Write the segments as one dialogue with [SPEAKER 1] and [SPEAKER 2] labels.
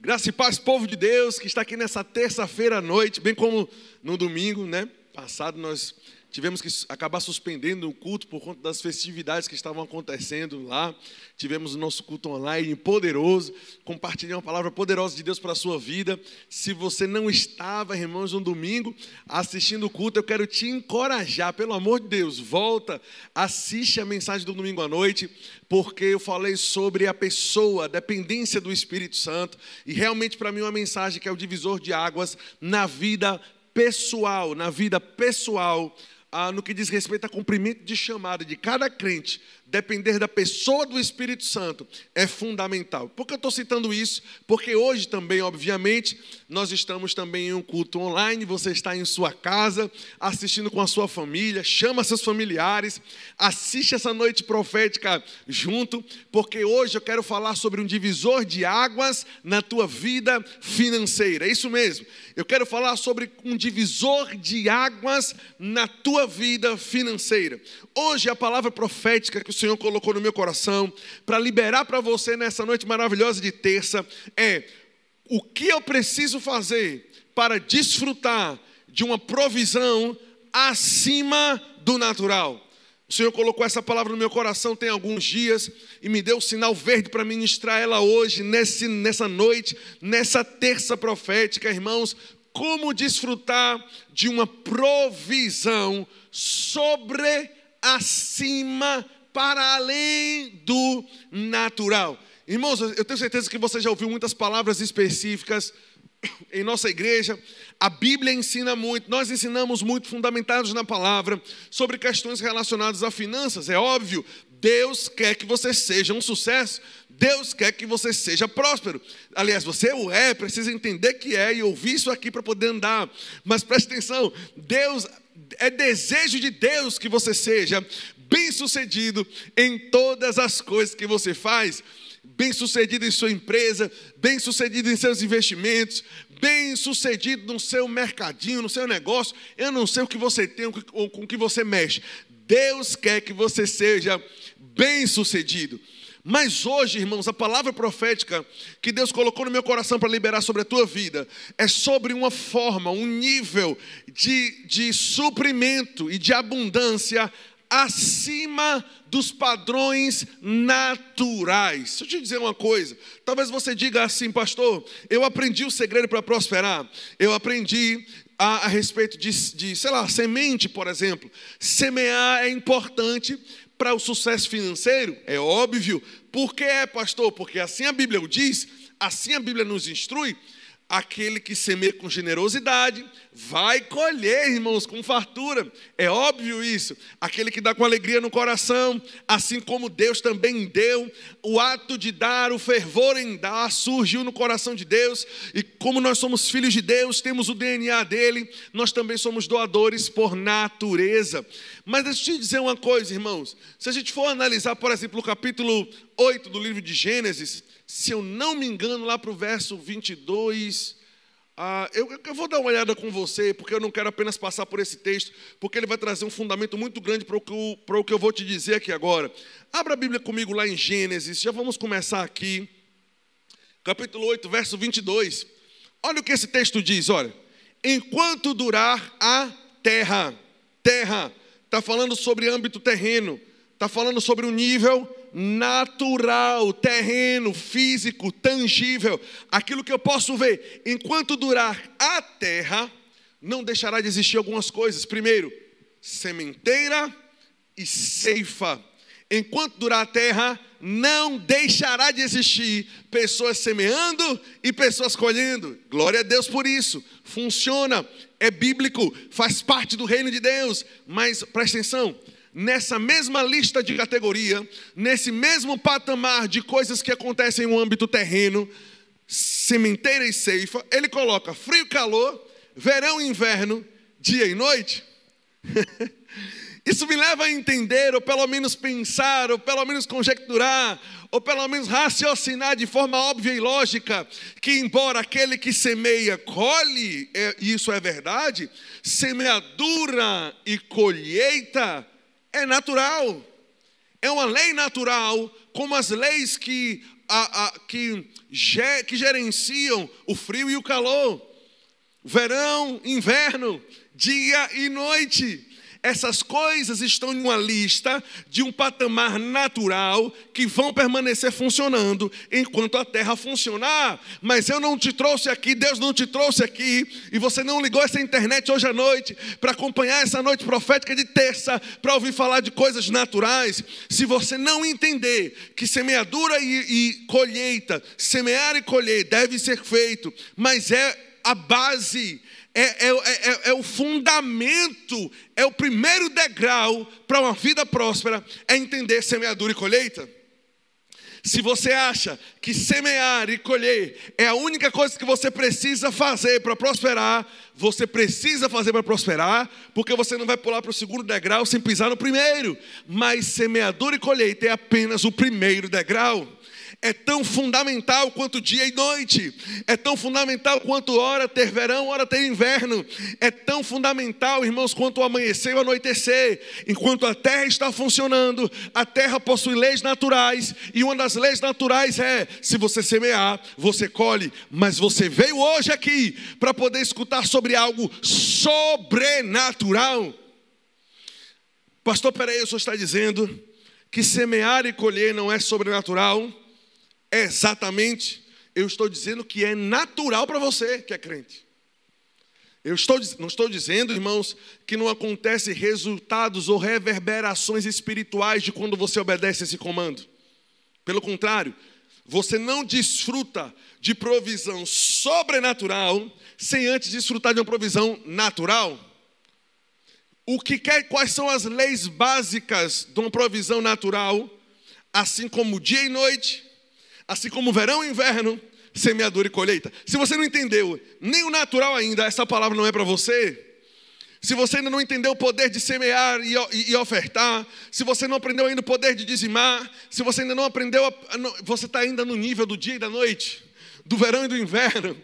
[SPEAKER 1] Graça e paz, povo de Deus, que está aqui nessa terça-feira à noite, bem como no domingo, né? Passado nós tivemos que acabar suspendendo o culto por conta das festividades que estavam acontecendo lá. Tivemos o nosso culto online poderoso, compartilhei uma palavra poderosa de Deus para a sua vida. Se você não estava, irmãos, no domingo assistindo o culto, eu quero te encorajar, pelo amor de Deus, volta, assiste a mensagem do domingo à noite, porque eu falei sobre a pessoa, a dependência do Espírito Santo, e realmente para mim é uma mensagem que é o divisor de águas na vida pessoal, na vida pessoal ah, no que diz respeito a cumprimento de chamada de cada crente, depender da pessoa do Espírito Santo é fundamental. Por que eu estou citando isso? Porque hoje também, obviamente, nós estamos também em um culto online, você está em sua casa, assistindo com a sua família, chama seus familiares, assiste essa noite profética junto, porque hoje eu quero falar sobre um divisor de águas na tua vida financeira. É isso mesmo. Eu quero falar sobre um divisor de águas na tua vida financeira. Hoje a palavra profética que o Senhor colocou no meu coração para liberar para você nessa noite maravilhosa de terça é o que eu preciso fazer para desfrutar de uma provisão acima do natural. O Senhor colocou essa palavra no meu coração tem alguns dias e me deu o sinal verde para ministrar ela hoje, nesse, nessa noite, nessa terça profética, irmãos. Como desfrutar de uma provisão sobre acima, para além do natural. Irmãos, eu tenho certeza que você já ouviu muitas palavras específicas em nossa igreja. A Bíblia ensina muito, nós ensinamos muito, fundamentados na palavra, sobre questões relacionadas a finanças. É óbvio, Deus quer que você seja um sucesso. Deus quer que você seja próspero. Aliás, você o é, precisa entender que é e ouvir isso aqui para poder andar. Mas preste atenção: Deus é desejo de Deus que você seja bem-sucedido em todas as coisas que você faz, bem-sucedido em sua empresa, bem-sucedido em seus investimentos, bem-sucedido no seu mercadinho, no seu negócio. Eu não sei o que você tem ou com o que você mexe. Deus quer que você seja bem-sucedido. Mas hoje, irmãos, a palavra profética que Deus colocou no meu coração para liberar sobre a tua vida é sobre uma forma, um nível de, de suprimento e de abundância acima dos padrões naturais. Deixa eu te dizer uma coisa. Talvez você diga assim, pastor, eu aprendi o segredo para prosperar. Eu aprendi a, a respeito de, de, sei lá, semente, por exemplo. Semear é importante para o sucesso financeiro? É óbvio. Por que é, pastor? Porque assim a Bíblia o diz, assim a Bíblia nos instrui. Aquele que semeia com generosidade vai colher, irmãos, com fartura. É óbvio isso. Aquele que dá com alegria no coração, assim como Deus também deu, o ato de dar, o fervor em dar, surgiu no coração de Deus. E como nós somos filhos de Deus, temos o DNA dele, nós também somos doadores por natureza. Mas deixa eu te dizer uma coisa, irmãos. Se a gente for analisar, por exemplo, o capítulo 8 do livro de Gênesis se eu não me engano, lá para o verso 22. Ah, eu, eu, vou dar uma olhada com você, porque eu não quero apenas passar por esse texto, porque ele vai trazer um fundamento muito grande para o, que, eu vou te dizer aqui agora. Abra a Bíblia comigo lá em Gênesis, já vamos começar aqui, capítulo 8, verso 22. Olha o que esse texto diz: olha, enquanto durar a terra, terra, está falando sobre âmbito terreno, está falando sobre o nível natural, terreno, físico, tangível, aquilo que eu posso ver. Enquanto durar a terra, não deixará de existir algumas coisas. Primeiro, sementeira e ceifa. Enquanto durar a terra, não deixará de existir pessoas semeando e pessoas colhendo. Glória a Deus por isso. Funciona, é bíblico, faz parte do reino de Deus. Mas presta atenção, nessa mesma lista de categoria, nesse mesmo patamar de coisas que acontecem no âmbito terreno, sementeira e ceifa, ele coloca frio e calor, verão e inverno, dia e noite. Isso me leva a entender, ou pelo menos pensar, ou pelo menos conjecturar, ou pelo menos raciocinar de forma óbvia e lógica, que embora aquele que semeia colhe, é, e isso é verdade, semeadura e colheita é natural. É uma lei natural, como as leis que a, a, que, que gerenciam o frio e o calor, verão, inverno, dia e noite. Essas coisas estão em uma lista de um patamar natural que vão permanecer funcionando enquanto a terra funcionar. Mas eu não te trouxe aqui, Deus não te trouxe aqui, e você não ligou essa internet hoje à noite para acompanhar essa noite profética de terça, para ouvir falar de coisas naturais. Se você não entender que semeadura e, e colheita, semear e colher deve ser feito, mas é a base é, é, é, é, o fundamento, é o primeiro degrau para uma vida próspera, é entender semeadura e colheita. Se você acha que semear e colher é a única coisa que você precisa fazer para prosperar, você precisa fazer para prosperar, porque você não vai pular para o segundo degrau sem pisar no primeiro. Mas semeadura e colheita é apenas o primeiro degrau é tão fundamental quanto dia e noite, é tão fundamental quanto hora ter verão, hora ter inverno, é tão fundamental, irmãos, quanto o amanhecer e o anoitecer. Enquanto a terra está funcionando, a terra possui leis naturais, e uma das leis naturais é: se você semear, você colhe, mas você veio hoje aqui para poder escutar sobre algo sobrenatural. Pastor, o senhor está dizendo que semear e colher não é sobrenatural? Exatamente, eu estou dizendo que é natural para você que é crente. Eu estou, não estou dizendo, irmãos, que não acontece resultados ou reverberações espirituais de quando você obedece esse comando. Pelo contrário, você não desfruta de provisão sobrenatural sem antes desfrutar de uma provisão natural. O que quer, quais são as leis básicas de uma provisão natural, assim como dia e noite, assim como verão e inverno, semeadura e colheita. Se você não entendeu nem o natural ainda, essa palavra não é para você. Se você ainda não entendeu o poder de semear e, e, e, ofertar, se você não aprendeu ainda o poder de dizimar, se você ainda não aprendeu, você está ainda no nível do dia e da noite, do verão e do inverno,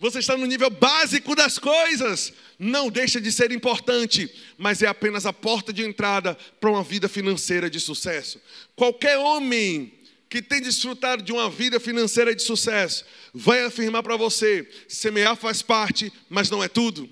[SPEAKER 1] você está no nível básico das coisas, não deixa de ser importante, mas é apenas a porta de entrada para uma vida financeira de sucesso. Qualquer homem que tem desfrutado de uma vida financeira de sucesso, vai afirmar para você: semear faz parte, mas não é tudo.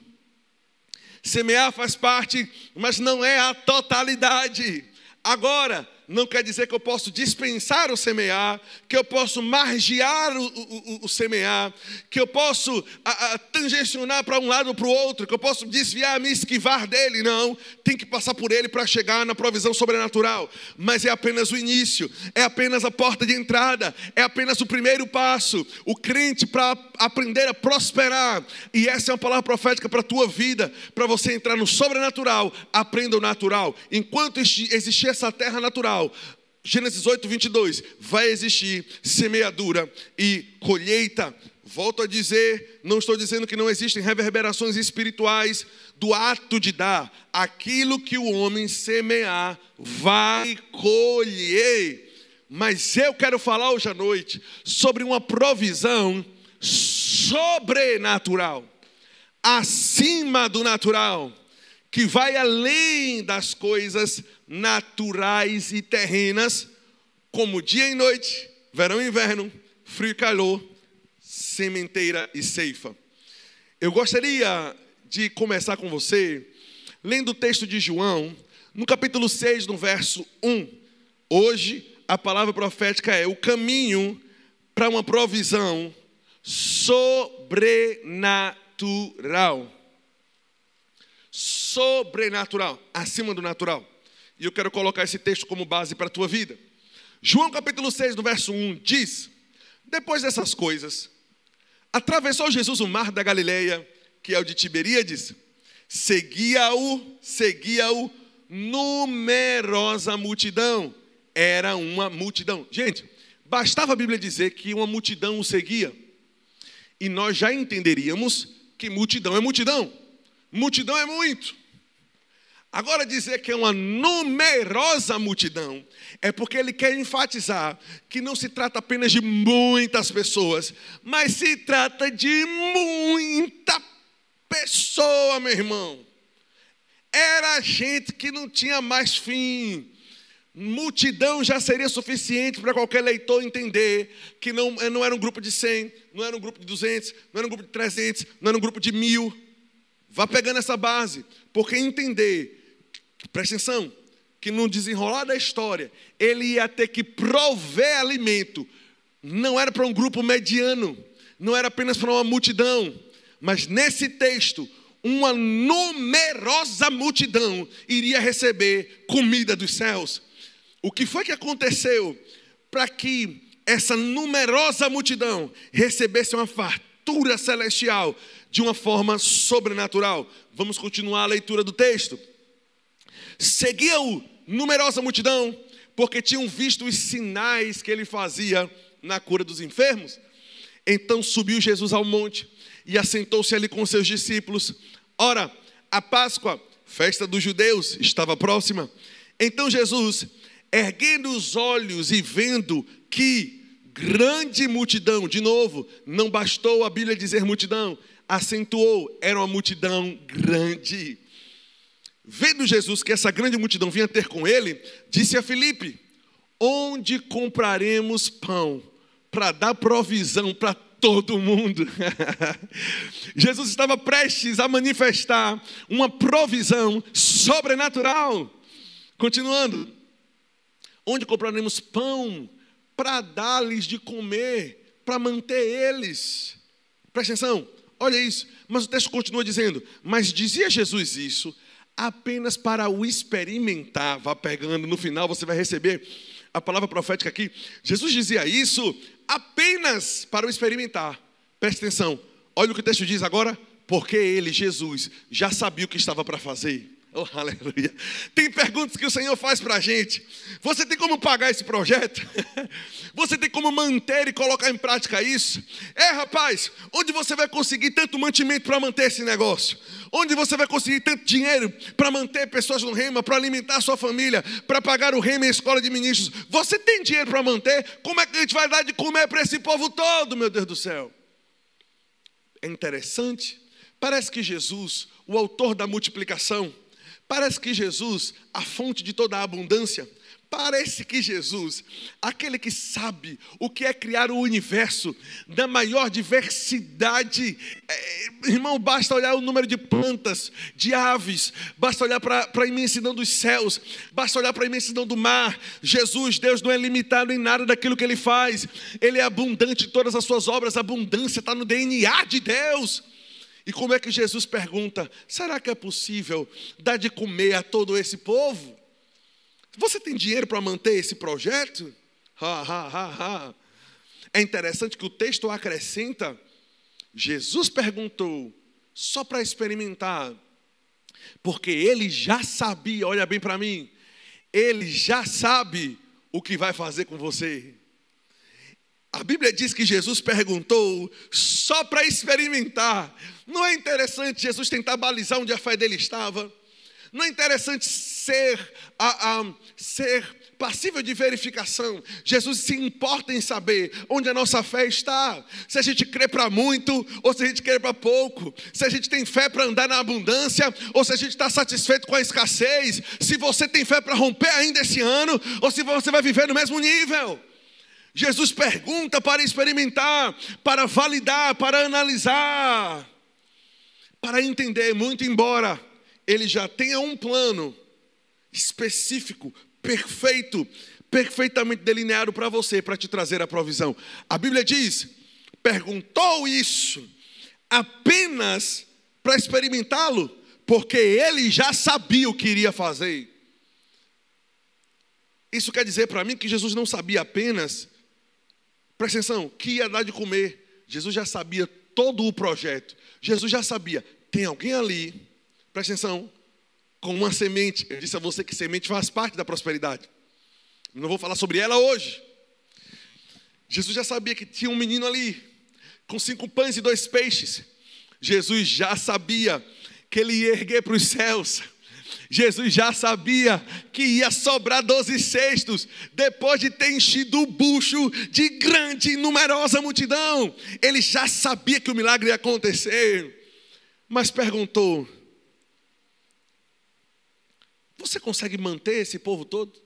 [SPEAKER 1] Semear faz parte, mas não é a totalidade. Agora, não quer dizer que eu posso dispensar o semear, que eu posso margear o, o, o semear, que eu posso a, a, tangencionar para um lado ou para o outro, que eu posso desviar, me esquivar dele. Não, tem que passar por ele para chegar na provisão sobrenatural. Mas é apenas o início, é apenas a porta de entrada, é apenas o primeiro passo. O crente para aprender a prosperar, e essa é uma palavra profética para a tua vida, para você entrar no sobrenatural, aprenda o natural. Enquanto existir essa terra natural, Gênesis 8, 22, vai existir semeadura e colheita. Volto a dizer, não estou dizendo que não existem reverberações espirituais do ato de dar. Aquilo que o homem semear, vai colher. Mas eu quero falar hoje à noite sobre uma provisão sobrenatural, acima do natural, que vai além das coisas naturais e terrenas, como dia e noite, verão e inverno, frio e calor, sementeira e ceifa. Eu gostaria de começar com você lendo o texto de João, no capítulo 6, no verso 1. Hoje, a palavra profética é o caminho para uma provisão sobrenatural. Sobrenatural, acima do natural. E eu quero colocar esse texto como base para a tua vida. João capítulo 6, no verso 1, diz: Depois dessas coisas, atravessou Jesus o mar da Galileia, que é o de Tiberíades, seguia-o, seguia-o numerosa multidão. Era uma multidão. Gente, bastava a Bíblia dizer que uma multidão o seguia, e nós já entenderíamos que multidão é multidão. Multidão é muito. Agora, dizer que é uma numerosa multidão, é porque ele quer enfatizar que não se trata apenas de muitas pessoas, mas se trata de muita pessoa, meu irmão. Era gente que não tinha mais fim. multidão já seria suficiente para qualquer leitor entender que não, não era um grupo de 100, não era um grupo de 200, não era um grupo de 300, não era um grupo de mil. Vá pegando essa base, porque entender, presta atenção, que no desenrolar da história, ele ia ter que prover alimento, não era para um grupo mediano, não era apenas para uma multidão, mas nesse texto, uma numerosa multidão iria receber comida dos céus. O que foi que aconteceu para que essa numerosa multidão recebesse uma fartura celestial de uma forma sobrenatural? Vamos continuar a leitura do texto. Seguiam numerosa multidão, porque tinham visto os sinais que ele fazia na cura dos enfermos. Então subiu Jesus ao monte e assentou-se ali com seus discípulos. Ora, a Páscoa, festa dos judeus, estava próxima. Então Jesus erguendo os olhos e vendo que grande multidão, de novo, não bastou a Bíblia dizer multidão, acentuou, era uma multidão grande. Vendo Jesus que essa grande multidão vinha ter com ele, disse a Filipe: Onde compraremos pão para dar provisão para todo mundo? Jesus estava prestes a manifestar uma provisão sobrenatural. Continuando, onde compraremos pão para dar-lhes de comer, para manter eles. Presta atenção, olha isso. Mas o texto continua dizendo: Mas dizia Jesus isso apenas para o experimentar. Vá pegando, no final você vai receber a palavra profética aqui. Jesus dizia isso apenas para o experimentar. Presta atenção, olha o que o texto diz agora. Porque ele, Jesus, já sabia o que estava para fazer. Oh, aleluia. Tem perguntas que o Senhor faz para a gente. Você tem como pagar esse projeto? Você tem como manter e colocar em prática isso? É, rapaz, onde você vai conseguir tanto mantimento para manter esse negócio? Onde você vai conseguir tanto dinheiro para manter pessoas no rema, para alimentar sua família, para pagar o rema e a escola de ministros? Você tem dinheiro para manter? Como é que a gente vai dar de comer para esse povo todo, meu Deus do céu? É interessante. Parece que Jesus, o autor da multiplicação, Parece que Jesus, a fonte de toda a abundância, parece que Jesus, aquele que sabe o que é criar o universo da maior diversidade, é, irmão, basta olhar o número de plantas, de aves, basta olhar para a imensidão dos céus, basta olhar para a imensidão do mar. Jesus, Deus, não é limitado em nada daquilo que ele faz, ele é abundante em todas as suas obras, a abundância está no DNA de Deus. E como é que Jesus pergunta: será que é possível dar de comer a todo esse povo? Você tem dinheiro para manter esse projeto? Ha, ha, ha, ha. É interessante que o texto acrescenta: Jesus perguntou, só para experimentar, porque ele já sabia, olha bem para mim, ele já sabe o que vai fazer com você. A Bíblia diz que Jesus perguntou só para experimentar. Não é interessante Jesus tentar balizar onde a fé dele estava? Não é interessante ser, a, a, ser passível de verificação? Jesus se importa em saber onde a nossa fé está. Se a gente crê para muito ou se a gente crê para pouco. Se a gente tem fé para andar na abundância ou se a gente está satisfeito com a escassez. Se você tem fé para romper ainda esse ano ou se você vai viver no mesmo nível. Jesus pergunta para experimentar, para validar, para analisar, para entender, muito embora ele já tenha um plano específico, perfeito, perfeitamente delineado para você, para te trazer a provisão. A Bíblia diz: perguntou isso apenas para experimentá-lo, porque ele já sabia o que iria fazer. Isso quer dizer para mim que Jesus não sabia apenas Presta atenção, que ia dar de comer. Jesus já sabia todo o projeto. Jesus já sabia, tem alguém ali, presta atenção, com uma semente. Eu disse a você que semente faz parte da prosperidade. Não vou falar sobre ela hoje. Jesus já sabia que tinha um menino ali, com cinco pães e dois peixes. Jesus já sabia que ele ia erguer para os céus Jesus já sabia que ia sobrar doze cestos, depois de ter enchido o bucho de grande e numerosa multidão. Ele já sabia que o milagre ia acontecer, mas perguntou: Você consegue manter esse povo todo?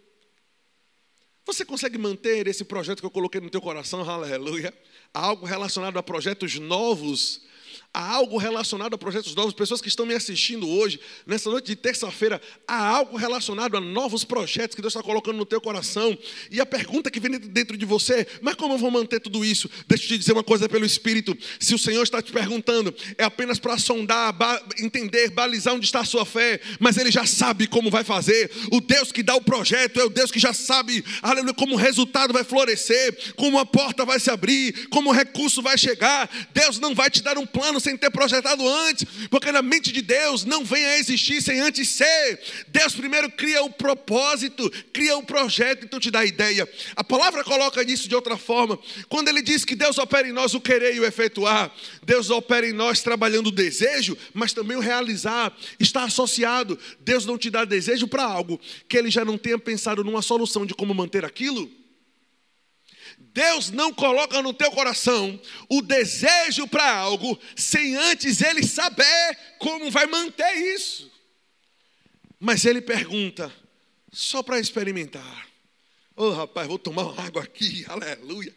[SPEAKER 1] Você consegue manter esse projeto que eu coloquei no teu coração, aleluia? Algo relacionado a projetos novos Há algo relacionado a projetos novos. Pessoas que estão me assistindo hoje, nessa noite de terça-feira, há algo relacionado a novos projetos que Deus está colocando no teu coração. E a pergunta que vem dentro de você, mas como eu vou manter tudo isso? Deixa eu te dizer uma coisa pelo Espírito. Se o Senhor está te perguntando, é apenas para sondar, entender, balizar onde está a sua fé, mas Ele já sabe como vai fazer. O Deus que dá o projeto é o Deus que já sabe, aleluia, como o resultado vai florescer, como a porta vai se abrir, como o recurso vai chegar. Deus não vai te dar um plano sem ter projetado antes, porque na mente de Deus não vem a existir sem antes ser. Deus primeiro cria o propósito, cria o projeto, então te dá a ideia. A palavra coloca isso de outra forma. Quando ele diz que Deus opera em nós o querer e o efetuar, Deus opera em nós trabalhando o desejo, mas também o realizar. Está associado. Deus não te dá desejo para algo que ele já não tenha pensado numa solução de como manter aquilo. Deus não coloca no teu coração o desejo para algo sem antes ele saber como vai manter isso. Mas ele pergunta, só para experimentar. Ô oh, rapaz, vou tomar uma água aqui, aleluia.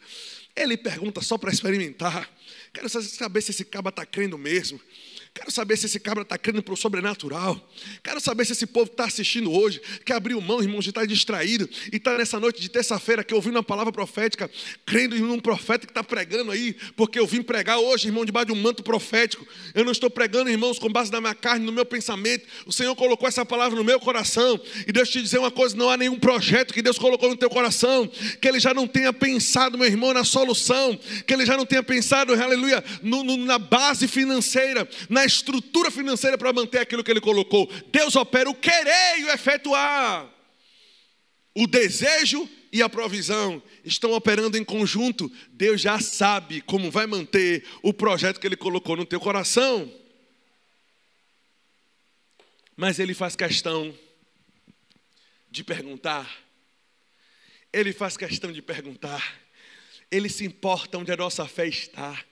[SPEAKER 1] Ele pergunta só para experimentar. Quero saber se esse caba está crendo mesmo. Quero saber se esse cabra está crendo para o sobrenatural. Quero saber se esse povo está assistindo hoje, que abriu mão, irmão, de estar tá distraído e está nessa noite de terça-feira que ouvindo uma palavra profética, crendo em um profeta que está pregando aí, porque eu vim pregar hoje, irmão, debaixo de um manto profético. Eu não estou pregando, irmãos, com base na minha carne, no meu pensamento. O Senhor colocou essa palavra no meu coração. E Deus te dizer uma coisa: não há nenhum projeto que Deus colocou no teu coração que Ele já não tenha pensado, meu irmão, na solução, que Ele já não tenha pensado, aleluia, no, no, na base financeira, na na estrutura financeira para manter aquilo que ele colocou. Deus opera o querer e o efetuar. O desejo e a provisão estão operando em conjunto. Deus já sabe como vai manter o projeto que ele colocou no teu coração. Mas ele faz questão de perguntar. Ele faz questão de perguntar. Ele se importa onde a nossa fé está.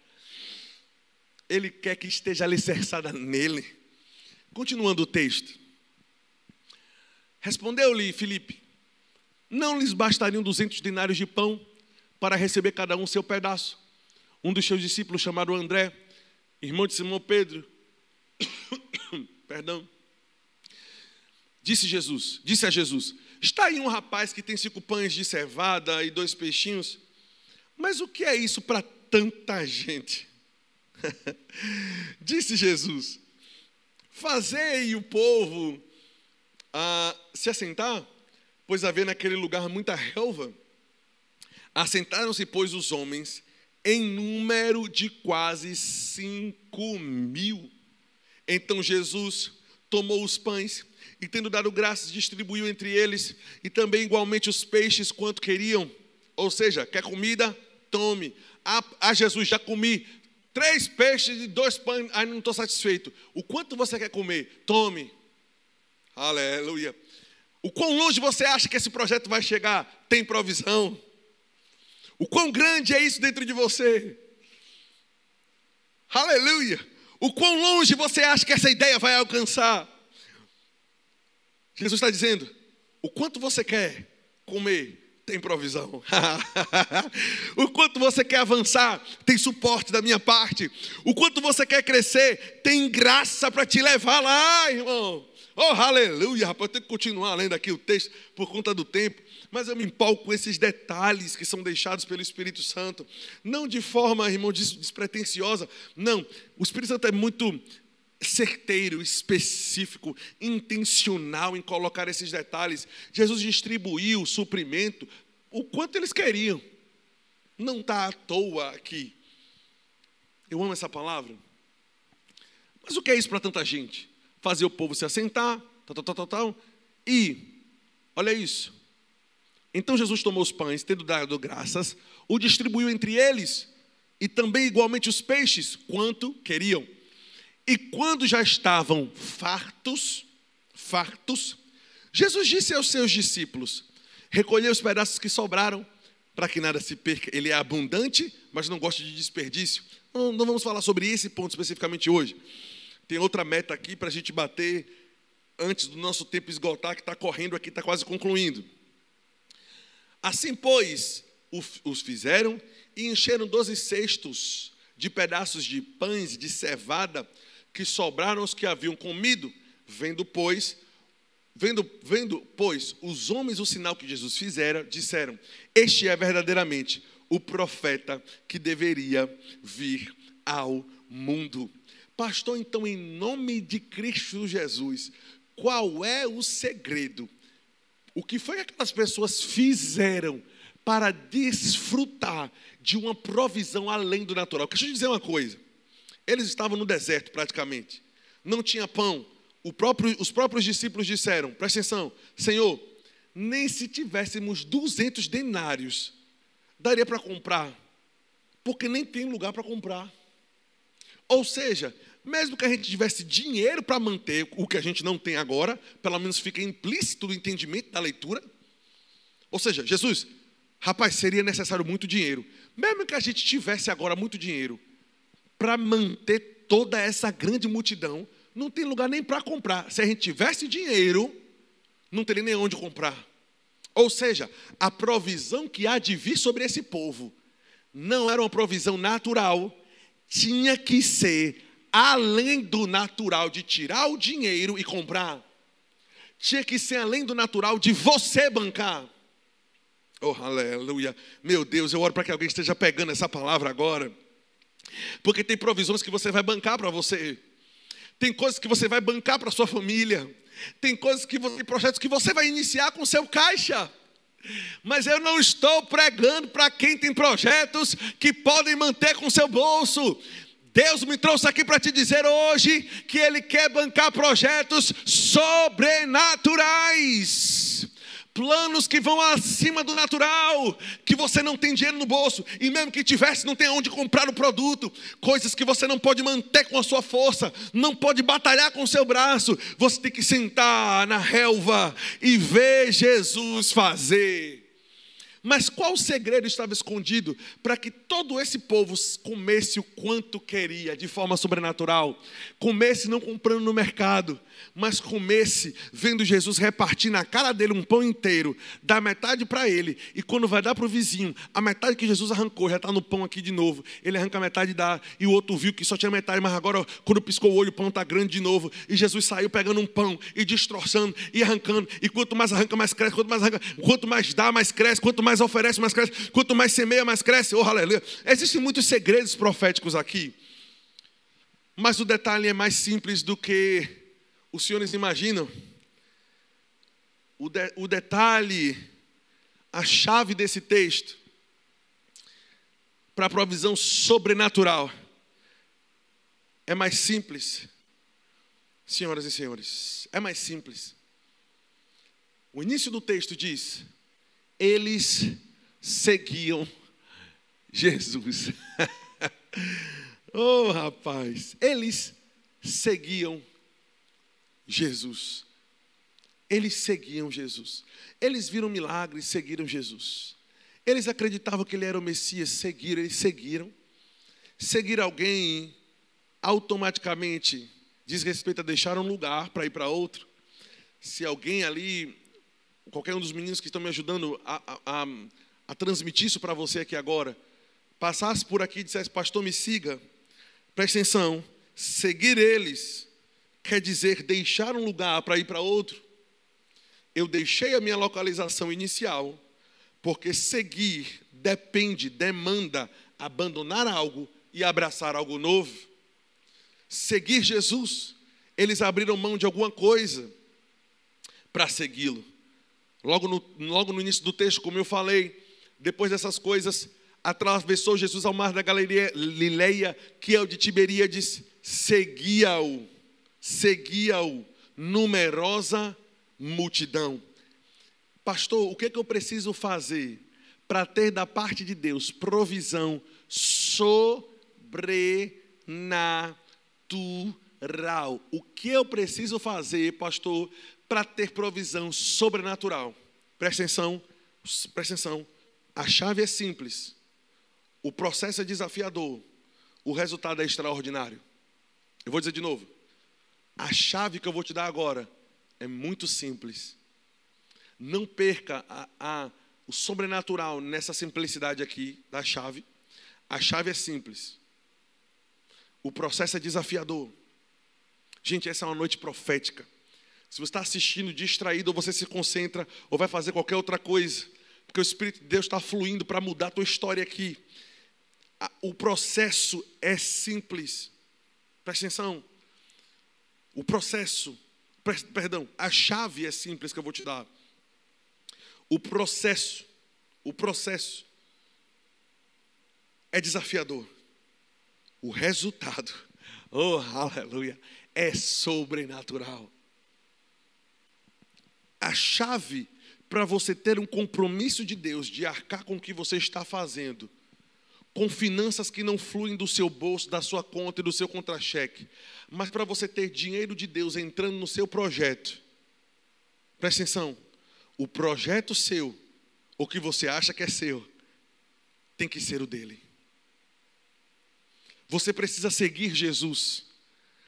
[SPEAKER 1] Ele quer que esteja alicerçada nele. Continuando o texto. Respondeu-lhe Filipe: Não lhes bastariam duzentos dinários de pão para receber cada um seu pedaço? Um dos seus discípulos, chamado André, irmão de Simão Pedro, perdão, disse Jesus, disse a Jesus: Está aí um rapaz que tem cinco pães de cevada e dois peixinhos, mas o que é isso para tanta gente? Disse Jesus: Fazei o povo a se assentar, pois havia naquele lugar muita relva. Assentaram-se, pois, os homens em número de quase cinco mil. Então Jesus tomou os pães e, tendo dado graças, distribuiu entre eles e também igualmente os peixes quanto queriam. Ou seja, quer comida? Tome. Ah, ah Jesus, já comi. Três peixes e dois pães, ainda não estou satisfeito. O quanto você quer comer? Tome. Aleluia. O quão longe você acha que esse projeto vai chegar? Tem provisão. O quão grande é isso dentro de você? Aleluia. O quão longe você acha que essa ideia vai alcançar? Jesus está dizendo: o quanto você quer comer? Tem provisão. o quanto você quer avançar, tem suporte da minha parte. O quanto você quer crescer, tem graça para te levar lá, irmão. Oh, aleluia, rapaz, eu tenho que continuar lendo aqui o texto por conta do tempo, mas eu me empolgo com esses detalhes que são deixados pelo Espírito Santo, não de forma, irmão, despretensiosa, não, o Espírito Santo é muito certeiro, específico, intencional em colocar esses detalhes. Jesus distribuiu o suprimento o quanto eles queriam. Não está à toa aqui. Eu amo essa palavra. Mas o que é isso para tanta gente? Fazer o povo se assentar, tal, tal, tal, tal. E, olha isso. Então Jesus tomou os pães, tendo dado graças, o distribuiu entre eles, e também igualmente os peixes, quanto queriam. E quando já estavam fartos, fartos, Jesus disse aos seus discípulos: Recolhei os pedaços que sobraram, para que nada se perca. Ele é abundante, mas não gosta de desperdício. Não, não vamos falar sobre esse ponto especificamente hoje. Tem outra meta aqui para a gente bater antes do nosso tempo esgotar, que está correndo aqui, está quase concluindo. Assim, pois, os fizeram e encheram doze cestos de pedaços de pães de cevada que sobraram os que haviam comido, vendo, pois, vendo, vendo, pois, os homens o sinal que Jesus fizera, disseram: Este é verdadeiramente o profeta que deveria vir ao mundo. Pastor, então, em nome de Cristo Jesus, qual é o segredo? O que foi que aquelas pessoas fizeram para desfrutar de uma provisão além do natural? Deixa eu dizer uma coisa. Eles estavam no deserto praticamente. Não tinha pão. Próprio, os próprios discípulos disseram: presta atenção, Senhor, nem se tivéssemos 200 denários, daria para comprar, porque nem tem lugar para comprar. Ou seja, mesmo que a gente tivesse dinheiro para manter o que a gente não tem agora, pelo menos fica implícito no entendimento da leitura. Ou seja, Jesus, rapaz, seria necessário muito dinheiro. Mesmo que a gente tivesse agora muito dinheiro para manter toda essa grande multidão, não tem lugar nem para comprar. Se a gente tivesse dinheiro, não teria nem onde comprar. Ou seja, a provisão que há de vir sobre esse povo não era uma provisão natural, tinha que ser além do natural de tirar o dinheiro e comprar. Tinha que ser além do natural de você bancar. Oh, aleluia. Meu Deus, eu oro para que alguém esteja pegando essa palavra agora. Porque tem provisões que você vai bancar para você. Tem coisas que você vai bancar para sua família. Tem coisas que você, projetos que você vai iniciar com seu caixa. Mas eu não estou pregando para quem tem projetos que podem manter com seu bolso. Deus me trouxe aqui para te dizer hoje que Ele quer bancar projetos sobrenaturais. Planos que vão acima do natural, que você não tem dinheiro no bolso, e mesmo que tivesse, não tem onde comprar o produto, coisas que você não pode manter com a sua força, não pode batalhar com o seu braço, você tem que sentar na relva e ver Jesus fazer. Mas qual segredo estava escondido para que todo esse povo comesse o quanto queria, de forma sobrenatural? Comesse não comprando no mercado, mas comesse vendo Jesus repartir na cara dele um pão inteiro, dar metade para ele, e quando vai dar para o vizinho, a metade que Jesus arrancou já está no pão aqui de novo. Ele arranca a metade e dá, e o outro viu que só tinha metade, mas agora, quando piscou o olho, o pão está grande de novo. E Jesus saiu pegando um pão e destroçando e arrancando, e quanto mais arranca, mais cresce, quanto mais arranca, quanto mais dá, mais cresce, quanto mais oferece, mais cresce. Quanto mais semeia, mais cresce. Oh, aleluia. Existem muitos segredos proféticos aqui. Mas o detalhe é mais simples do que os senhores imaginam. O, de, o detalhe, a chave desse texto, para a provisão sobrenatural, é mais simples. Senhoras e senhores, é mais simples. O início do texto diz: eles seguiam Jesus. oh, rapaz, eles seguiam Jesus. Eles seguiam Jesus. Eles viram milagres, seguiram Jesus. Eles acreditavam que ele era o Messias, seguiram, eles seguiram. Seguir alguém automaticamente diz respeito a deixar um lugar para ir para outro. Se alguém ali qualquer um dos meninos que estão me ajudando a, a, a, a transmitir isso para você aqui agora, passasse por aqui e dissesse, pastor, me siga, preste atenção, seguir eles quer dizer deixar um lugar para ir para outro. Eu deixei a minha localização inicial, porque seguir depende, demanda abandonar algo e abraçar algo novo. Seguir Jesus, eles abriram mão de alguma coisa para segui-lo. Logo no, logo no início do texto, como eu falei, depois dessas coisas, atravessou Jesus ao mar da Galileia, que é o de Tiberíades, seguia-o, seguia-o, numerosa multidão. Pastor, o que, é que eu preciso fazer para ter da parte de Deus provisão sobrenatural? O que eu preciso fazer, pastor, para ter provisão sobrenatural. Presta atenção, presta atenção. A chave é simples. O processo é desafiador. O resultado é extraordinário. Eu vou dizer de novo. A chave que eu vou te dar agora é muito simples. Não perca a, a, o sobrenatural nessa simplicidade aqui da chave. A chave é simples. O processo é desafiador. Gente, essa é uma noite profética. Se você está assistindo distraído, ou você se concentra, ou vai fazer qualquer outra coisa, porque o Espírito de Deus está fluindo para mudar a tua história aqui. O processo é simples. Presta atenção. O processo, perdão, a chave é simples que eu vou te dar. O processo, o processo é desafiador. O resultado, oh aleluia, é sobrenatural. A chave para você ter um compromisso de Deus, de arcar com o que você está fazendo, com finanças que não fluem do seu bolso, da sua conta e do seu contra-cheque, mas para você ter dinheiro de Deus entrando no seu projeto. Presta atenção, o projeto seu, o que você acha que é seu, tem que ser o dele. Você precisa seguir Jesus.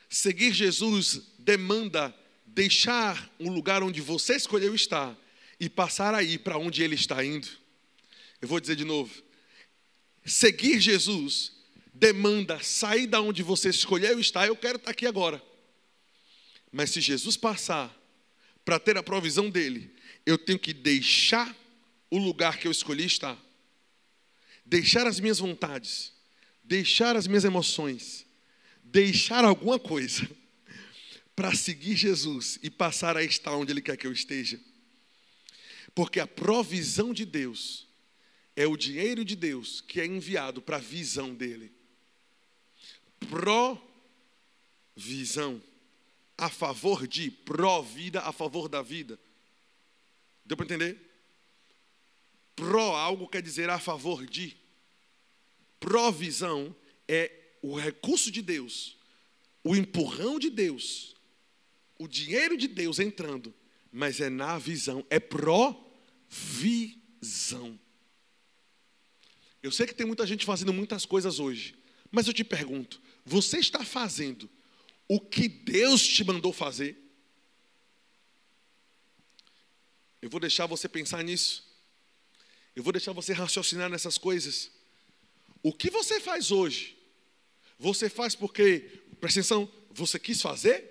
[SPEAKER 1] Seguir Jesus demanda deixar um lugar onde você escolheu estar e passar aí para onde ele está indo. Eu vou dizer de novo. Seguir Jesus demanda sair da onde você escolheu estar. Eu quero estar aqui agora. Mas se Jesus passar para ter a provisão dele, eu tenho que deixar o lugar que eu escolhi estar. Deixar as minhas vontades, deixar as minhas emoções, deixar alguma coisa para seguir Jesus e passar a estar onde Ele quer que eu esteja. Porque a provisão de Deus é o dinheiro de Deus que é enviado para a visão dele. Provisão. A favor de, pró-vida, a favor da vida. Deu para entender? Pró algo quer dizer a favor de. Provisão é o recurso de Deus, o empurrão de Deus o dinheiro de Deus entrando, mas é na visão, é provisão. Eu sei que tem muita gente fazendo muitas coisas hoje, mas eu te pergunto: você está fazendo o que Deus te mandou fazer? Eu vou deixar você pensar nisso. Eu vou deixar você raciocinar nessas coisas. O que você faz hoje? Você faz porque, presta atenção, você quis fazer?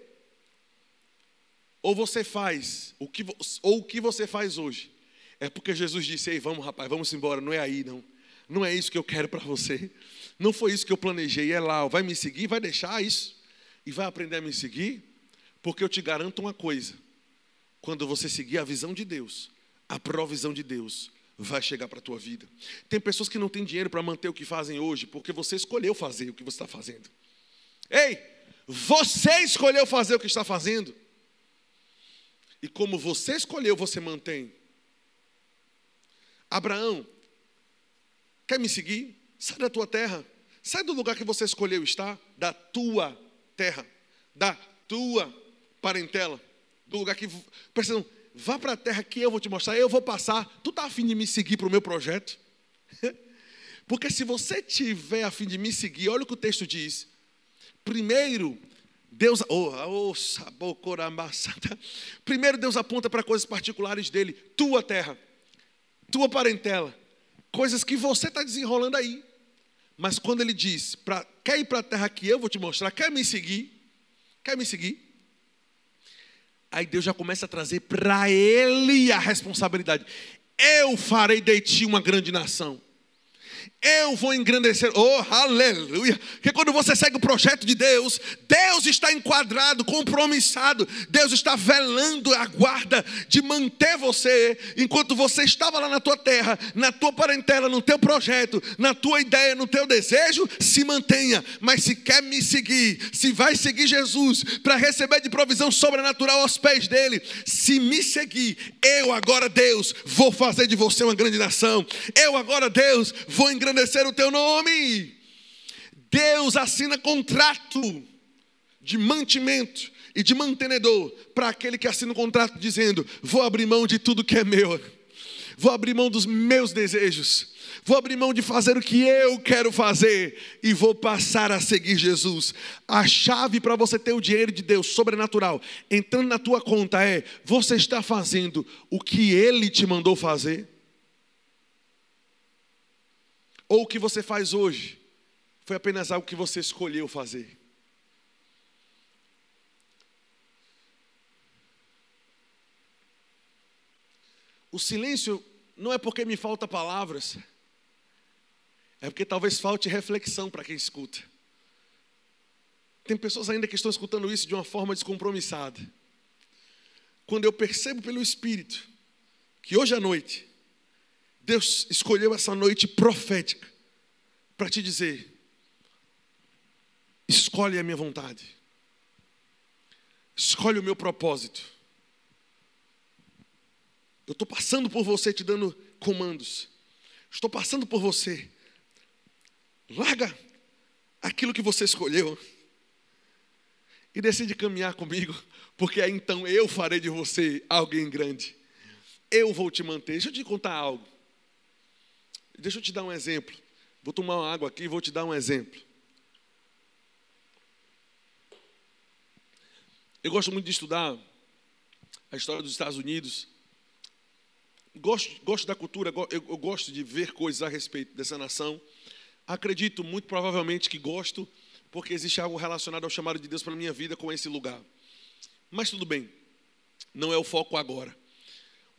[SPEAKER 1] Ou você faz, o que, ou o que você faz hoje, é porque Jesus disse: Ei, vamos, rapaz, vamos embora. Não é aí, não. Não é isso que eu quero para você. Não foi isso que eu planejei. É lá, vai me seguir, vai deixar isso e vai aprender a me seguir, porque eu te garanto uma coisa: quando você seguir a visão de Deus, a provisão de Deus vai chegar para a tua vida. Tem pessoas que não têm dinheiro para manter o que fazem hoje, porque você escolheu fazer o que você está fazendo. Ei, você escolheu fazer o que está fazendo. E como você escolheu, você mantém. Abraão, quer me seguir? Sai da tua terra. Sai do lugar que você escolheu estar, da tua terra, da tua parentela, do lugar que. Presta vá para a terra que eu vou te mostrar, eu vou passar. Tu está afim de me seguir para o meu projeto? Porque se você tiver afim de me seguir, olha o que o texto diz. Primeiro, Deus, oh, oh, primeiro Deus aponta para coisas particulares dele, tua terra, tua parentela, coisas que você está desenrolando aí. Mas quando ele diz, pra, quer ir para a terra que eu vou te mostrar, quer me seguir, quer me seguir? Aí Deus já começa a trazer para ele a responsabilidade. Eu farei de ti uma grande nação eu vou engrandecer. Oh, aleluia! Porque quando você segue o projeto de Deus, Deus está enquadrado, compromissado, Deus está velando a guarda de manter você enquanto você estava lá na tua terra, na tua parentela, no teu projeto, na tua ideia, no teu desejo, se mantenha. Mas se quer me seguir, se vai seguir Jesus para receber de provisão sobrenatural aos pés dele, se me seguir, eu agora, Deus, vou fazer de você uma grande nação. Eu agora, Deus, vou engrandecer o teu nome. Deus assina contrato de mantimento e de mantenedor para aquele que assina o contrato dizendo: Vou abrir mão de tudo que é meu, vou abrir mão dos meus desejos, vou abrir mão de fazer o que eu quero fazer e vou passar a seguir Jesus. A chave para você ter o dinheiro de Deus sobrenatural entrando na tua conta é: você está fazendo o que Ele te mandou fazer? Ou o que você faz hoje foi apenas algo que você escolheu fazer? O silêncio não é porque me falta palavras, é porque talvez falte reflexão para quem escuta. Tem pessoas ainda que estão escutando isso de uma forma descompromissada. Quando eu percebo pelo Espírito que hoje à noite, Deus escolheu essa noite profética para te dizer: escolhe a minha vontade, escolhe o meu propósito. Eu estou passando por você te dando comandos. Estou passando por você. Larga aquilo que você escolheu e decide caminhar comigo, porque aí então eu farei de você alguém grande. Eu vou te manter. Deixa eu te contar algo. Deixa eu te dar um exemplo. Vou tomar uma água aqui e vou te dar um exemplo. Eu gosto muito de estudar a história dos Estados Unidos. Gosto, gosto da cultura, eu, eu gosto de ver coisas a respeito dessa nação. Acredito muito provavelmente que gosto, porque existe algo relacionado ao chamado de Deus para a minha vida com esse lugar. Mas tudo bem, não é o foco agora.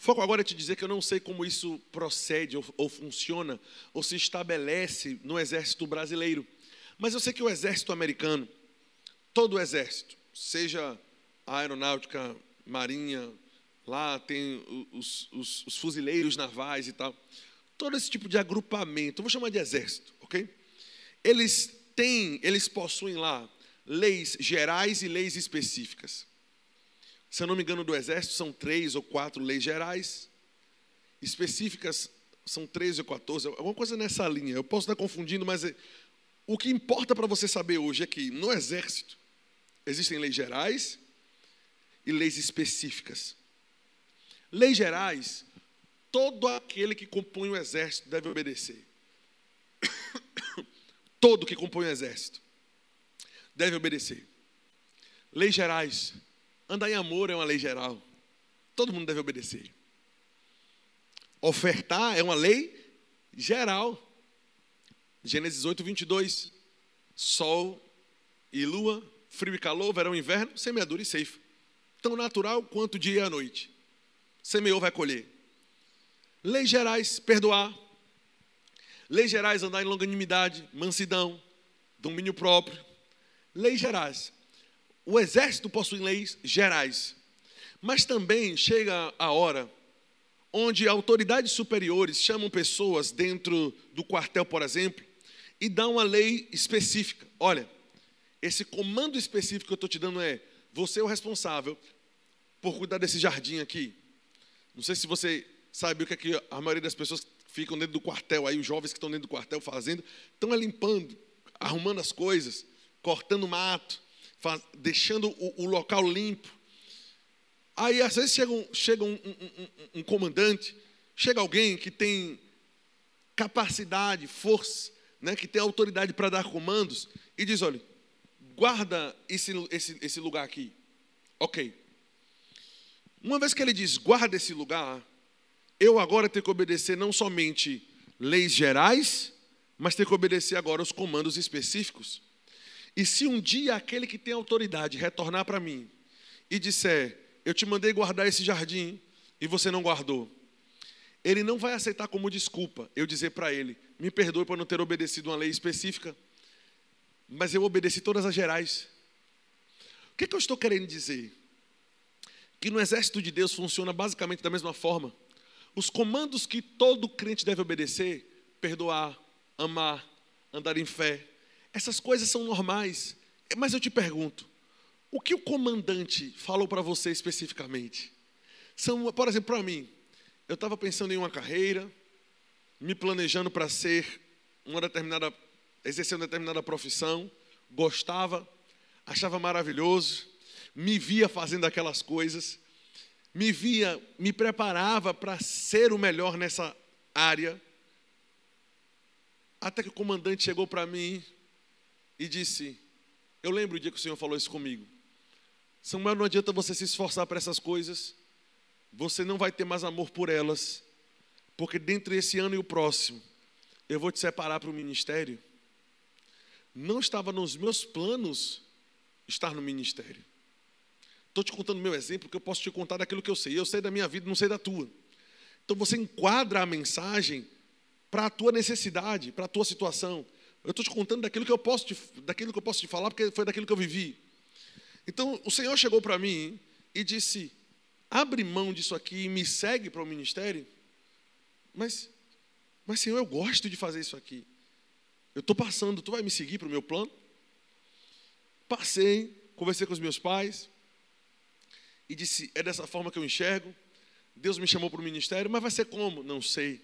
[SPEAKER 1] Foco agora é te dizer que eu não sei como isso procede ou, ou funciona ou se estabelece no exército brasileiro. Mas eu sei que o exército americano, todo o exército, seja a aeronáutica, marinha, lá tem os, os, os fuzileiros navais e tal, todo esse tipo de agrupamento, vou chamar de exército, ok? Eles têm, eles possuem lá leis gerais e leis específicas. Se eu não me engano, do exército são três ou quatro leis gerais, específicas são 13 ou 14, alguma coisa nessa linha. Eu posso estar confundindo, mas é, o que importa para você saber hoje é que no exército existem leis gerais e leis específicas. Leis gerais, todo aquele que compõe o exército deve obedecer. todo que compõe o exército deve obedecer. Leis gerais, andar em amor é uma lei geral. Todo mundo deve obedecer. Ofertar é uma lei geral. Gênesis 8, 22. Sol e lua, frio e calor, verão e inverno, semeadura e ceifa. Tão natural quanto dia e a noite. Semeou, vai colher. Leis gerais, perdoar. Leis gerais, andar em longanimidade, mansidão, domínio próprio. Leis gerais. O exército possui leis gerais. Mas também chega a hora onde autoridades superiores chamam pessoas dentro do quartel, por exemplo, e dão uma lei específica. Olha, esse comando específico que eu estou te dando é: você é o responsável por cuidar desse jardim aqui. Não sei se você sabe o que, é que a maioria das pessoas que ficam dentro do quartel, aí os jovens que estão dentro do quartel fazendo, estão limpando, arrumando as coisas, cortando mato, faz, deixando o, o, local limpo. Aí às vezes chega, um, chega um, um, um comandante, chega alguém que tem capacidade, força, né, que tem autoridade para dar comandos, e diz: olha, guarda esse, esse, esse lugar aqui. Ok. Uma vez que ele diz, guarda esse lugar, eu agora tenho que obedecer não somente leis gerais, mas tenho que obedecer agora os comandos específicos. E se um dia aquele que tem autoridade retornar para mim e disser, eu te mandei guardar esse jardim e você não guardou, ele não vai aceitar como desculpa eu dizer para ele, me perdoe por não ter obedecido uma lei específica, mas eu obedeci todas as gerais. O que, é que eu estou querendo dizer? que no exército de Deus funciona basicamente da mesma forma. Os comandos que todo crente deve obedecer, perdoar, amar, andar em fé, essas coisas são normais. Mas eu te pergunto, o que o comandante falou para você especificamente? São, por exemplo, para mim, eu estava pensando em uma carreira, me planejando para ser uma determinada, exercer uma determinada profissão, gostava, achava maravilhoso, me via fazendo aquelas coisas, me via, me preparava para ser o melhor nessa área. Até que o comandante chegou para mim e disse: Eu lembro o dia que o Senhor falou isso comigo. Samuel, não adianta você se esforçar para essas coisas, você não vai ter mais amor por elas, porque dentro desse ano e o próximo, eu vou te separar para o ministério. Não estava nos meus planos estar no ministério. Estou te contando meu exemplo, que eu posso te contar daquilo que eu sei. Eu sei da minha vida, não sei da tua. Então você enquadra a mensagem para a tua necessidade, para a tua situação. Eu estou te contando daquilo que eu posso te, daquilo que eu posso te falar, porque foi daquilo que eu vivi. Então o Senhor chegou para mim e disse: abre mão disso aqui e me segue para o ministério. Mas, mas Senhor, eu gosto de fazer isso aqui. Eu estou passando, tu vai me seguir para o meu plano? Passei, conversei com os meus pais e disse: é dessa forma que eu enxergo. Deus me chamou para o ministério, mas vai ser como? Não sei.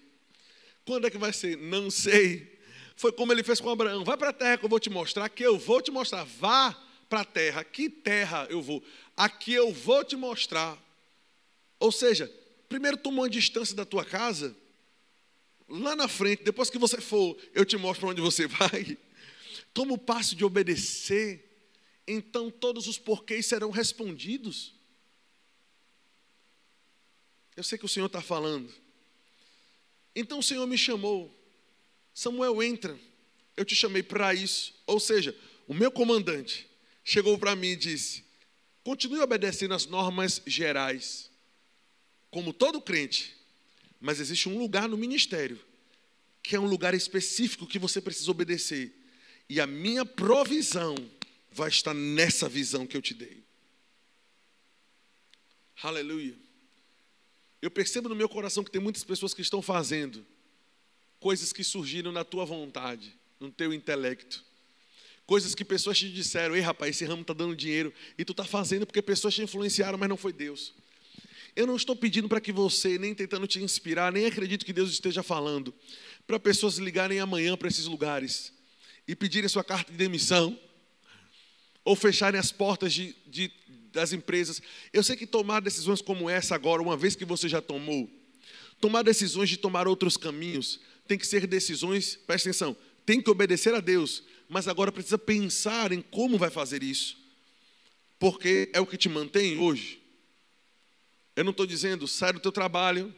[SPEAKER 1] Quando é que vai ser? Não sei. Foi como ele fez com Abraão: vai para a terra que eu vou te mostrar, que eu vou te mostrar. Vá para a terra. Que terra eu vou? Aqui eu vou te mostrar. Ou seja, primeiro toma uma distância da tua casa, lá na frente, depois que você for, eu te mostro para onde você vai. Toma o passo de obedecer, então todos os porquês serão respondidos. Eu sei que o Senhor está falando. Então o Senhor me chamou. Samuel, entra. Eu te chamei para isso. Ou seja, o meu comandante chegou para mim e disse: continue obedecendo as normas gerais, como todo crente, mas existe um lugar no ministério, que é um lugar específico que você precisa obedecer. E a minha provisão vai estar nessa visão que eu te dei. Aleluia. Eu percebo no meu coração que tem muitas pessoas que estão fazendo coisas que surgiram na tua vontade, no teu intelecto. Coisas que pessoas te disseram, ei rapaz, esse ramo está dando dinheiro, e tu está fazendo porque pessoas te influenciaram, mas não foi Deus. Eu não estou pedindo para que você, nem tentando te inspirar, nem acredito que Deus esteja falando, para pessoas ligarem amanhã para esses lugares e pedirem sua carta de demissão, ou fecharem as portas de, de das empresas. Eu sei que tomar decisões como essa agora, uma vez que você já tomou, tomar decisões de tomar outros caminhos, tem que ser decisões, presta atenção, tem que obedecer a Deus, mas agora precisa pensar em como vai fazer isso, porque é o que te mantém hoje. Eu não estou dizendo, sai do teu trabalho,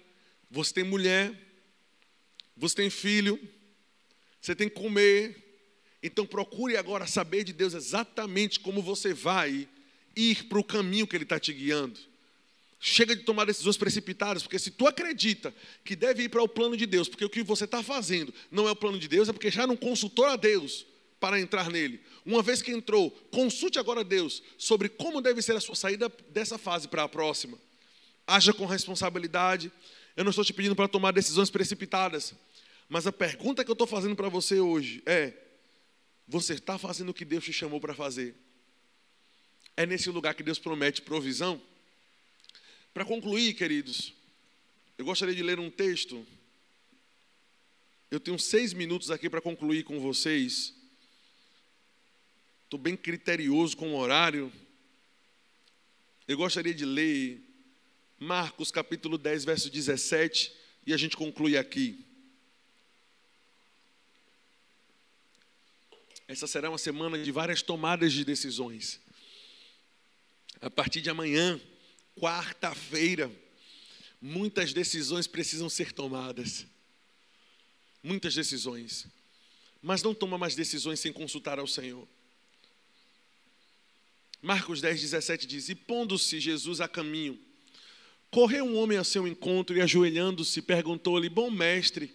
[SPEAKER 1] você tem mulher, você tem filho, você tem que comer, então procure agora saber de Deus exatamente como você vai ir para o caminho que Ele está te guiando. Chega de tomar decisões precipitadas, porque se tu acredita que deve ir para o plano de Deus, porque o que você está fazendo não é o plano de Deus, é porque já não consultou a Deus para entrar nele. Uma vez que entrou, consulte agora a Deus sobre como deve ser a sua saída dessa fase para a próxima. Haja com responsabilidade. Eu não estou te pedindo para tomar decisões precipitadas, mas a pergunta que eu estou fazendo para você hoje é: você está fazendo o que Deus te chamou para fazer? É nesse lugar que Deus promete provisão. Para concluir, queridos, eu gostaria de ler um texto. Eu tenho seis minutos aqui para concluir com vocês. Estou bem criterioso com o horário. Eu gostaria de ler Marcos capítulo 10, verso 17, e a gente conclui aqui. Essa será uma semana de várias tomadas de decisões a partir de amanhã, quarta-feira, muitas decisões precisam ser tomadas. Muitas decisões. Mas não toma mais decisões sem consultar ao Senhor. Marcos 10, 17 diz: E pondo-se Jesus a caminho, correu um homem a seu encontro e, ajoelhando-se, perguntou-lhe: Bom mestre,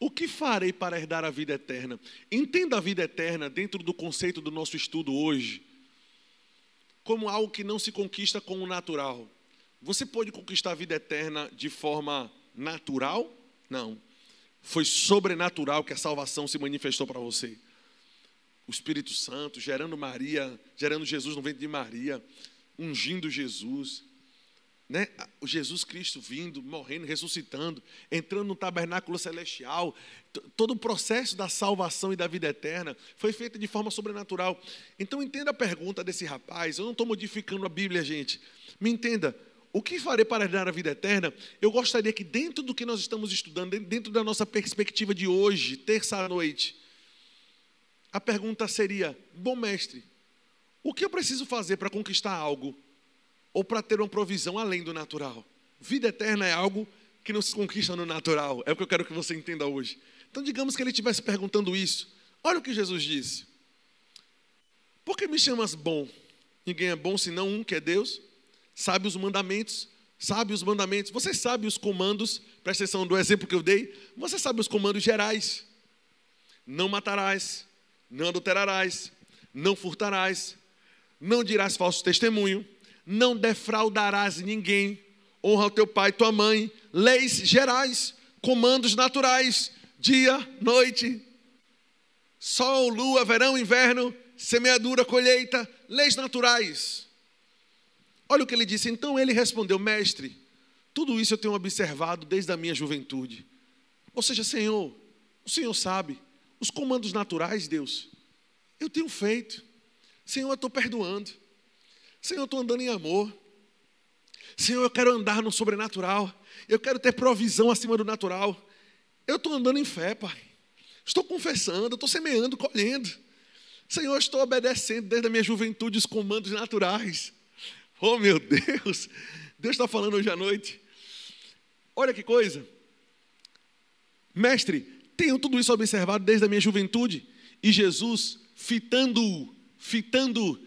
[SPEAKER 1] o que farei para herdar a vida eterna? Entenda a vida eterna dentro do conceito do nosso estudo hoje como algo que não se conquista com o natural. Você pode conquistar a vida eterna de forma natural? Não. Foi sobrenatural que a salvação se manifestou para você. O Espírito Santo gerando Maria, gerando Jesus no ventre de Maria, ungindo Jesus né? O Jesus Cristo vindo, morrendo, ressuscitando, entrando no tabernáculo celestial, todo o processo da salvação e da vida eterna foi feito de forma sobrenatural. Então entenda a pergunta desse rapaz. Eu não estou modificando a Bíblia, gente. Me entenda. O que farei para dar a vida eterna? Eu gostaria que dentro do que nós estamos estudando, dentro da nossa perspectiva de hoje, terça-noite, a pergunta seria: bom mestre, o que eu preciso fazer para conquistar algo? Ou para ter uma provisão além do natural. Vida eterna é algo que não se conquista no natural. É o que eu quero que você entenda hoje. Então, digamos que ele estivesse perguntando isso. Olha o que Jesus disse: Por que me chamas bom? Ninguém é bom senão um que é Deus. Sabe os mandamentos, sabe os mandamentos. Você sabe os comandos, presta atenção do exemplo que eu dei. Você sabe os comandos gerais: Não matarás, não adulterarás, não furtarás, não dirás falso testemunho, não defraudarás ninguém, honra o teu pai e tua mãe, leis gerais, comandos naturais, dia, noite, sol, lua, verão, inverno, semeadura, colheita, leis naturais. Olha o que ele disse. Então ele respondeu: Mestre, tudo isso eu tenho observado desde a minha juventude. Ou seja, Senhor, o Senhor sabe, os comandos naturais, Deus, eu tenho feito. Senhor, eu estou perdoando. Senhor, eu estou andando em amor. Senhor, eu quero andar no sobrenatural. Eu quero ter provisão acima do natural. Eu estou andando em fé, Pai. Estou confessando, estou semeando, colhendo. Senhor, estou obedecendo desde a minha juventude os comandos naturais. Oh, meu Deus! Deus está falando hoje à noite. Olha que coisa. Mestre, tenho tudo isso observado desde a minha juventude. E Jesus, fitando-o, fitando,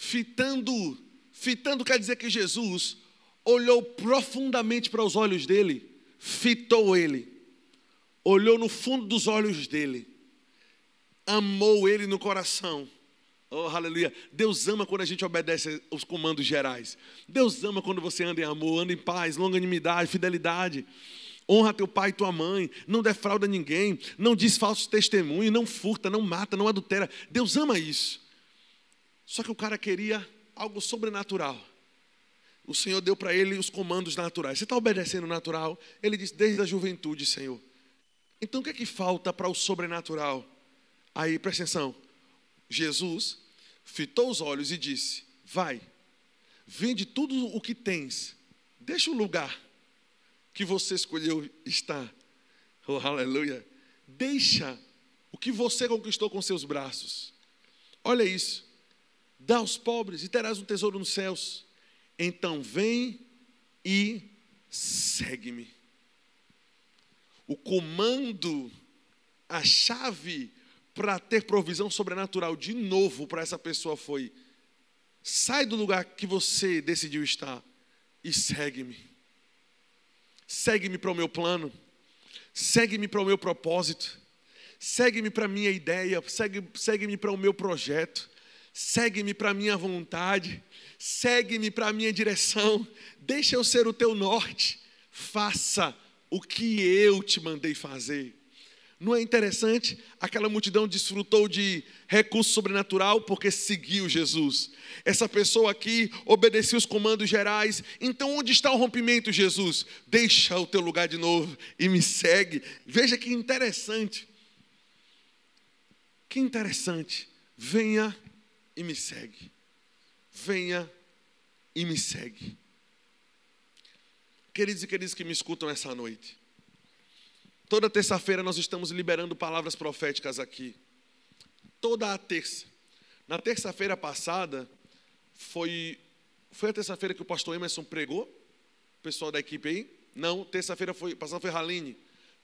[SPEAKER 1] fitando, fitando quer dizer que Jesus olhou profundamente para os olhos dele, fitou ele, olhou no fundo dos olhos dele, amou ele no coração. Oh, aleluia. Deus ama quando a gente obedece os comandos gerais. Deus ama quando você anda em amor, anda em paz, longanimidade, fidelidade. Honra teu pai e tua mãe, não defrauda ninguém, não diz falso testemunho, não furta, não mata, não adultera. Deus ama isso. Só que o cara queria algo sobrenatural. O Senhor deu para ele os comandos naturais. Você está obedecendo o natural? Ele disse, desde a juventude, Senhor. Então o que é que falta para o sobrenatural? Aí, presta atenção. Jesus fitou os olhos e disse: Vai, vende tudo o que tens, deixa o lugar que você escolheu estar. Oh, aleluia. Deixa o que você conquistou com seus braços. Olha isso dá aos pobres e terás um tesouro nos céus. Então vem e segue-me. O comando, a chave para ter provisão sobrenatural de novo para essa pessoa foi: sai do lugar que você decidiu estar e segue-me. Segue-me para o meu plano, segue-me para o meu propósito, segue-me para a minha ideia, segue-me segue para o meu projeto segue-me para a minha vontade, segue-me para a minha direção, deixa eu ser o teu norte, faça o que eu te mandei fazer. Não é interessante? Aquela multidão desfrutou de recurso sobrenatural porque seguiu Jesus. Essa pessoa aqui obedeceu os comandos gerais. Então, onde está o rompimento, Jesus? Deixa o teu lugar de novo e me segue. Veja que interessante. Que interessante. Venha e me segue. Venha e me segue. Queridos e queridos que me escutam essa noite, toda terça-feira nós estamos liberando palavras proféticas aqui. Toda a terça. Na terça-feira passada, foi, foi a terça-feira que o pastor Emerson pregou, o pessoal da equipe aí? Não, terça-feira foi, passada foi Haline.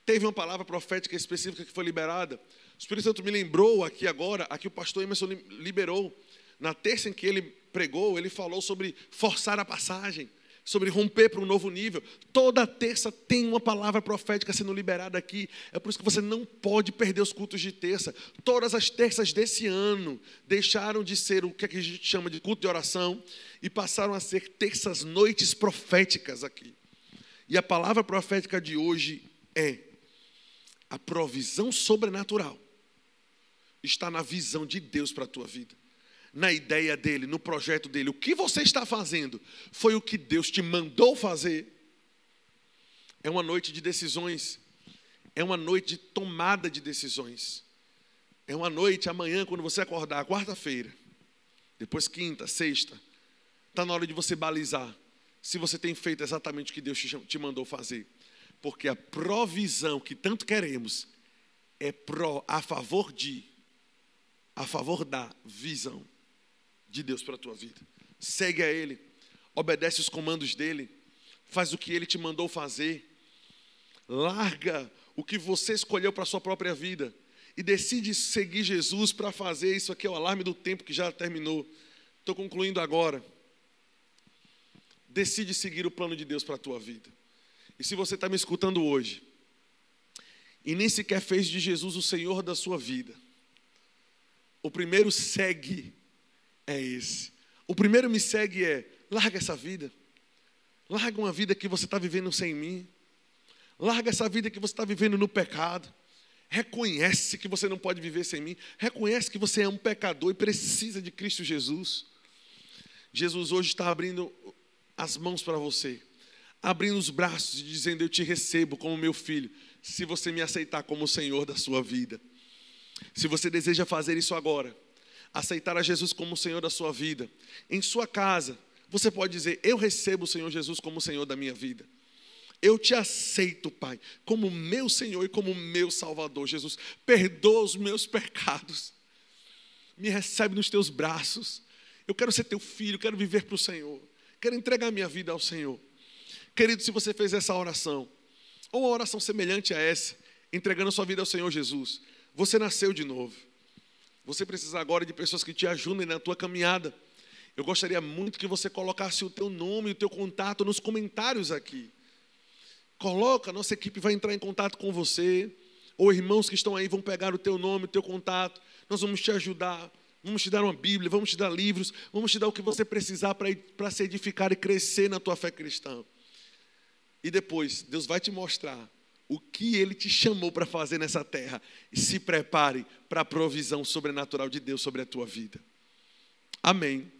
[SPEAKER 1] Teve uma palavra profética específica que foi liberada. O Espírito Santo me lembrou aqui agora, aqui o pastor Emerson liberou. Na terça em que ele pregou, ele falou sobre forçar a passagem, sobre romper para um novo nível. Toda terça tem uma palavra profética sendo liberada aqui. É por isso que você não pode perder os cultos de terça. Todas as terças desse ano deixaram de ser o que a gente chama de culto de oração e passaram a ser terças noites proféticas aqui. E a palavra profética de hoje é a provisão sobrenatural está na visão de Deus para a tua vida na ideia dele, no projeto dele. O que você está fazendo foi o que Deus te mandou fazer. É uma noite de decisões. É uma noite de tomada de decisões. É uma noite amanhã, quando você acordar, quarta-feira, depois quinta, sexta, está na hora de você balizar se você tem feito exatamente o que Deus te mandou fazer. Porque a provisão que tanto queremos é a favor de, a favor da visão de Deus para a tua vida. Segue a Ele, obedece os comandos dele, faz o que Ele te mandou fazer, larga o que você escolheu para a sua própria vida e decide seguir Jesus para fazer isso aqui é o alarme do tempo que já terminou. Estou concluindo agora. Decide seguir o plano de Deus para a tua vida. E se você está me escutando hoje e nem sequer fez de Jesus o Senhor da sua vida, o primeiro segue é esse. O primeiro me segue é: larga essa vida. Larga uma vida que você está vivendo sem mim. Larga essa vida que você está vivendo no pecado. Reconhece que você não pode viver sem mim. Reconhece que você é um pecador e precisa de Cristo Jesus. Jesus hoje está abrindo as mãos para você, abrindo os braços e dizendo: Eu te recebo como meu filho, se você me aceitar como o Senhor da sua vida. Se você deseja fazer isso agora, aceitar a Jesus como o Senhor da sua vida, em sua casa, você pode dizer: Eu recebo o Senhor Jesus como o Senhor da minha vida. Eu te aceito, Pai, como meu Senhor e como meu Salvador. Jesus, perdoa os meus pecados. Me recebe nos teus braços. Eu quero ser teu filho, quero viver para o Senhor. Quero entregar minha vida ao Senhor. Querido, se você fez essa oração, ou uma oração semelhante a essa, entregando a sua vida ao Senhor Jesus, você nasceu de novo. Você precisa agora de pessoas que te ajudem na tua caminhada. Eu gostaria muito que você colocasse o teu nome e o teu contato nos comentários aqui. Coloca, nossa equipe vai entrar em contato com você, ou irmãos que estão aí vão pegar o teu nome, o teu contato. Nós vamos te ajudar, vamos te dar uma Bíblia, vamos te dar livros, vamos te dar o que você precisar para se edificar e crescer na tua fé cristã. E depois, Deus vai te mostrar o que Ele te chamou para fazer nessa terra. E se prepare para a provisão sobrenatural de Deus sobre a tua vida. Amém.